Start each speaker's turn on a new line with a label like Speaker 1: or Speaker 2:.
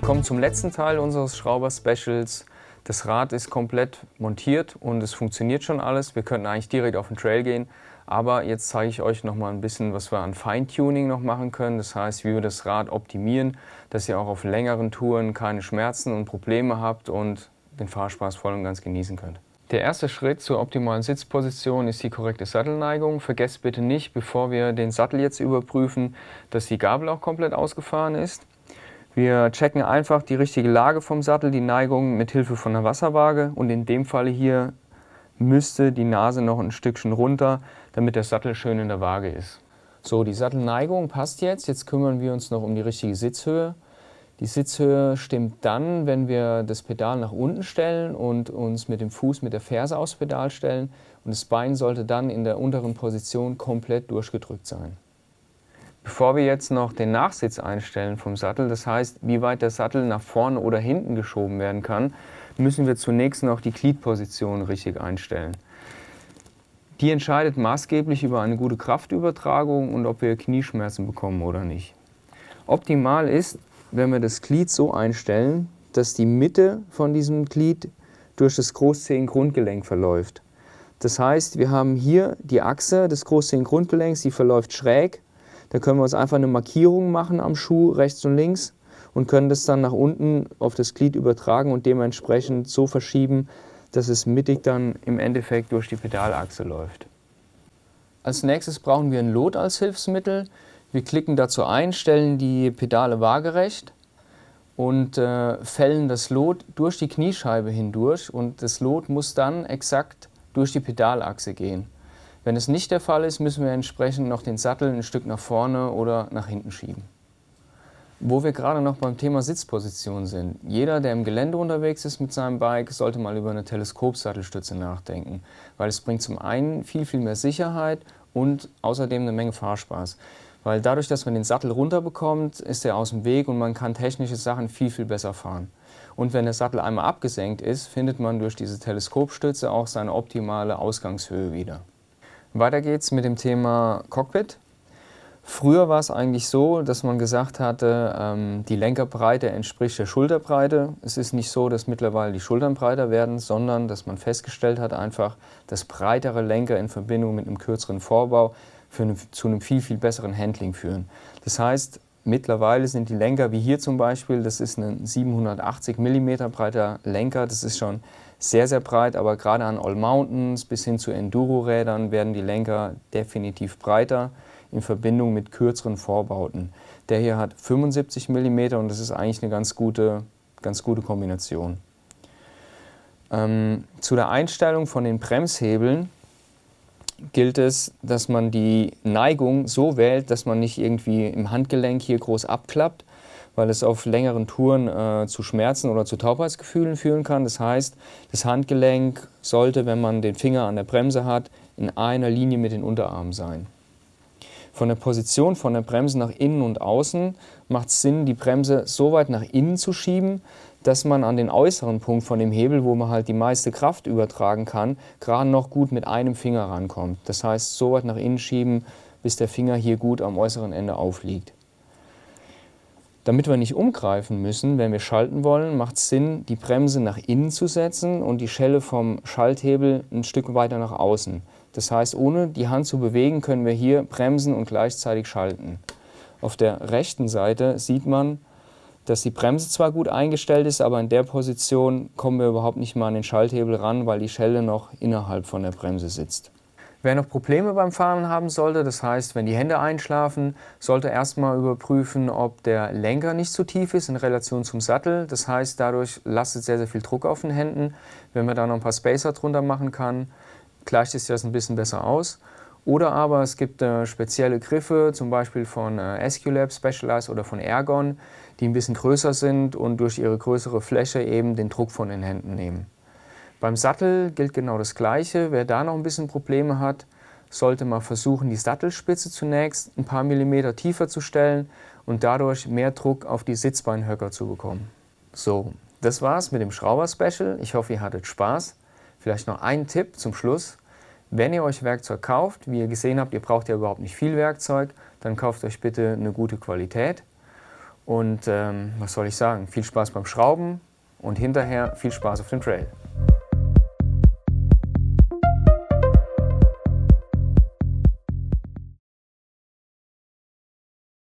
Speaker 1: kommen zum letzten Teil unseres Schrauber-Specials. Das Rad ist komplett montiert und es funktioniert schon alles. Wir könnten eigentlich direkt auf den Trail gehen. Aber jetzt zeige ich euch noch mal ein bisschen, was wir an Feintuning noch machen können. Das heißt, wie wir das Rad optimieren, dass ihr auch auf längeren Touren keine Schmerzen und Probleme habt und den Fahrspaß voll und ganz genießen könnt. Der erste Schritt zur optimalen Sitzposition ist die korrekte Sattelneigung. Vergesst bitte nicht, bevor wir den Sattel jetzt überprüfen, dass die Gabel auch komplett ausgefahren ist. Wir checken einfach die richtige Lage vom Sattel, die Neigung mit Hilfe von einer Wasserwaage und in dem Falle hier müsste die Nase noch ein Stückchen runter, damit der Sattel schön in der Waage ist. So, die Sattelneigung passt jetzt. Jetzt kümmern wir uns noch um die richtige Sitzhöhe. Die Sitzhöhe stimmt dann, wenn wir das Pedal nach unten stellen und uns mit dem Fuß mit der Ferse aufs Pedal stellen und das Bein sollte dann in der unteren Position komplett durchgedrückt sein. Bevor wir jetzt noch den Nachsitz einstellen vom Sattel, das heißt, wie weit der Sattel nach vorne oder hinten geschoben werden kann, müssen wir zunächst noch die Gliedposition richtig einstellen. Die entscheidet maßgeblich über eine gute Kraftübertragung und ob wir Knieschmerzen bekommen oder nicht. Optimal ist, wenn wir das Glied so einstellen, dass die Mitte von diesem Glied durch das Großzehengrundgelenk verläuft. Das heißt, wir haben hier die Achse des Großzehengrundgelenks, die verläuft schräg da können wir uns einfach eine Markierung machen am Schuh rechts und links und können das dann nach unten auf das Glied übertragen und dementsprechend so verschieben, dass es mittig dann im Endeffekt durch die Pedalachse läuft. Als nächstes brauchen wir ein Lot als Hilfsmittel. Wir klicken dazu ein, stellen die Pedale waagerecht und äh, fällen das Lot durch die Kniescheibe hindurch und das Lot muss dann exakt durch die Pedalachse gehen. Wenn es nicht der Fall ist, müssen wir entsprechend noch den Sattel ein Stück nach vorne oder nach hinten schieben. Wo wir gerade noch beim Thema Sitzposition sind. Jeder, der im Gelände unterwegs ist mit seinem Bike, sollte mal über eine Teleskopsattelstütze nachdenken, weil es bringt zum einen viel, viel mehr Sicherheit und außerdem eine Menge Fahrspaß. Weil dadurch, dass man den Sattel runterbekommt, ist er aus dem Weg und man kann technische Sachen viel, viel besser fahren. Und wenn der Sattel einmal abgesenkt ist, findet man durch diese Teleskopstütze auch seine optimale Ausgangshöhe wieder. Weiter geht's mit dem Thema Cockpit. Früher war es eigentlich so, dass man gesagt hatte, ähm, die Lenkerbreite entspricht der Schulterbreite. Es ist nicht so, dass mittlerweile die Schultern breiter werden, sondern dass man festgestellt hat einfach, dass breitere Lenker in Verbindung mit einem kürzeren Vorbau eine, zu einem viel, viel besseren Handling führen. Das heißt, mittlerweile sind die Lenker, wie hier zum Beispiel, das ist ein 780 mm breiter Lenker, das ist schon sehr, sehr breit, aber gerade an All Mountains bis hin zu Enduro-Rädern werden die Lenker definitiv breiter in Verbindung mit kürzeren Vorbauten. Der hier hat 75 mm und das ist eigentlich eine ganz gute, ganz gute Kombination. Ähm, zu der Einstellung von den Bremshebeln gilt es, dass man die Neigung so wählt, dass man nicht irgendwie im Handgelenk hier groß abklappt, weil es auf längeren Touren äh, zu Schmerzen oder zu Taubheitsgefühlen führen kann. Das heißt, das Handgelenk sollte, wenn man den Finger an der Bremse hat, in einer Linie mit den Unterarmen sein. Von der Position von der Bremse nach innen und außen macht es Sinn, die Bremse so weit nach innen zu schieben, dass man an den äußeren Punkt von dem Hebel, wo man halt die meiste Kraft übertragen kann, gerade noch gut mit einem Finger rankommt. Das heißt, so weit nach innen schieben, bis der Finger hier gut am äußeren Ende aufliegt. Damit wir nicht umgreifen müssen, wenn wir schalten wollen, macht es Sinn, die Bremse nach innen zu setzen und die Schelle vom Schalthebel ein Stück weiter nach außen. Das heißt, ohne die Hand zu bewegen, können wir hier bremsen und gleichzeitig schalten. Auf der rechten Seite sieht man, dass die Bremse zwar gut eingestellt ist, aber in der Position kommen wir überhaupt nicht mal an den Schalthebel ran, weil die Schelle noch innerhalb von der Bremse sitzt. Wer noch Probleme beim Fahren haben sollte, das heißt, wenn die Hände einschlafen, sollte erstmal überprüfen, ob der Lenker nicht zu tief ist in Relation zum Sattel. Das heißt, dadurch lastet sehr, sehr viel Druck auf den Händen. Wenn man da noch ein paar Spacer drunter machen kann, gleicht sich das ein bisschen besser aus. Oder aber es gibt äh, spezielle Griffe, zum Beispiel von äh, Esculap Specialized oder von Ergon, die ein bisschen größer sind und durch ihre größere Fläche eben den Druck von den Händen nehmen. Beim Sattel gilt genau das Gleiche. Wer da noch ein bisschen Probleme hat, sollte mal versuchen, die Sattelspitze zunächst ein paar Millimeter tiefer zu stellen und dadurch mehr Druck auf die Sitzbeinhöcker zu bekommen. So, das war's mit dem Schrauber-Special. Ich hoffe, ihr hattet Spaß. Vielleicht noch ein Tipp zum Schluss. Wenn ihr euch Werkzeug kauft, wie ihr gesehen habt, ihr braucht ja überhaupt nicht viel Werkzeug, dann kauft euch bitte eine gute Qualität. Und ähm, was soll ich sagen? Viel Spaß beim Schrauben und hinterher viel Spaß auf dem Trail.